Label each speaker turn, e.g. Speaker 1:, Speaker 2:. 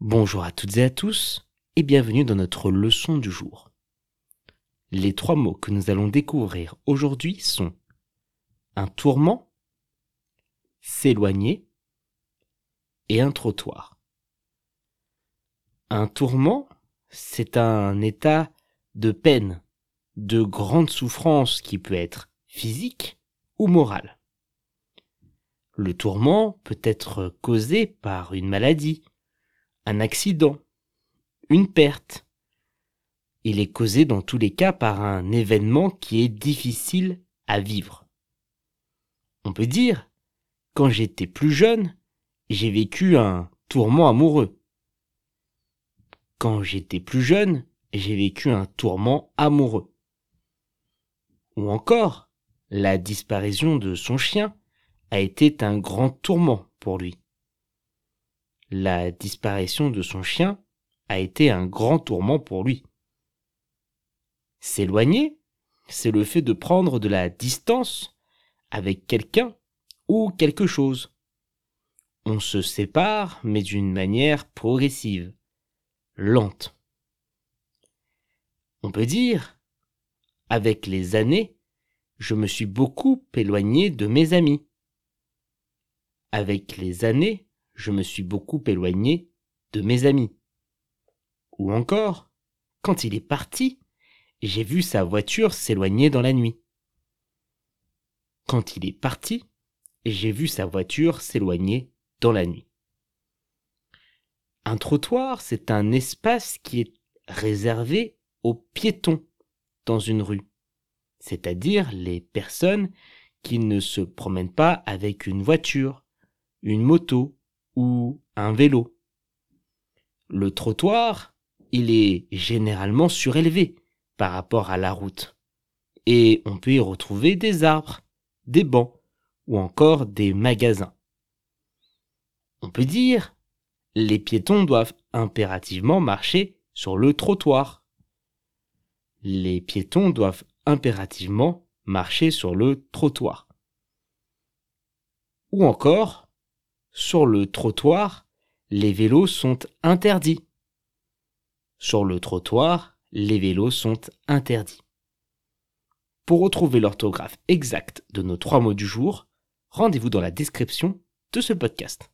Speaker 1: Bonjour à toutes et à tous et bienvenue dans notre leçon du jour. Les trois mots que nous allons découvrir aujourd'hui sont un tourment, s'éloigner et un trottoir. Un tourment, c'est un état de peine, de grande souffrance qui peut être physique ou morale. Le tourment peut être causé par une maladie, un accident, une perte. Il est causé dans tous les cas par un événement qui est difficile à vivre. On peut dire, quand j'étais plus jeune, j'ai vécu un tourment amoureux. Quand j'étais plus jeune, j'ai vécu un tourment amoureux. Ou encore, la disparition de son chien a été un grand tourment pour lui. La disparition de son chien a été un grand tourment pour lui. S'éloigner, c'est le fait de prendre de la distance avec quelqu'un ou quelque chose. On se sépare, mais d'une manière progressive, lente. On peut dire, avec les années, je me suis beaucoup éloigné de mes amis. Avec les années, je me suis beaucoup éloigné de mes amis. Ou encore, quand il est parti, j'ai vu sa voiture s'éloigner dans la nuit. Quand il est parti, j'ai vu sa voiture s'éloigner dans la nuit. Un trottoir, c'est un espace qui est réservé aux piétons dans une rue, c'est-à-dire les personnes qui ne se promènent pas avec une voiture, une moto ou un vélo. Le trottoir, il est généralement surélevé par rapport à la route. Et on peut y retrouver des arbres, des bancs ou encore des magasins. On peut dire, les piétons doivent impérativement marcher sur le trottoir. Les piétons doivent impérativement marcher sur le trottoir. Ou encore, sur le trottoir, les vélos sont interdits. Sur le trottoir, les vélos sont interdits. Pour retrouver l'orthographe exacte de nos trois mots du jour, rendez-vous dans la description de ce podcast.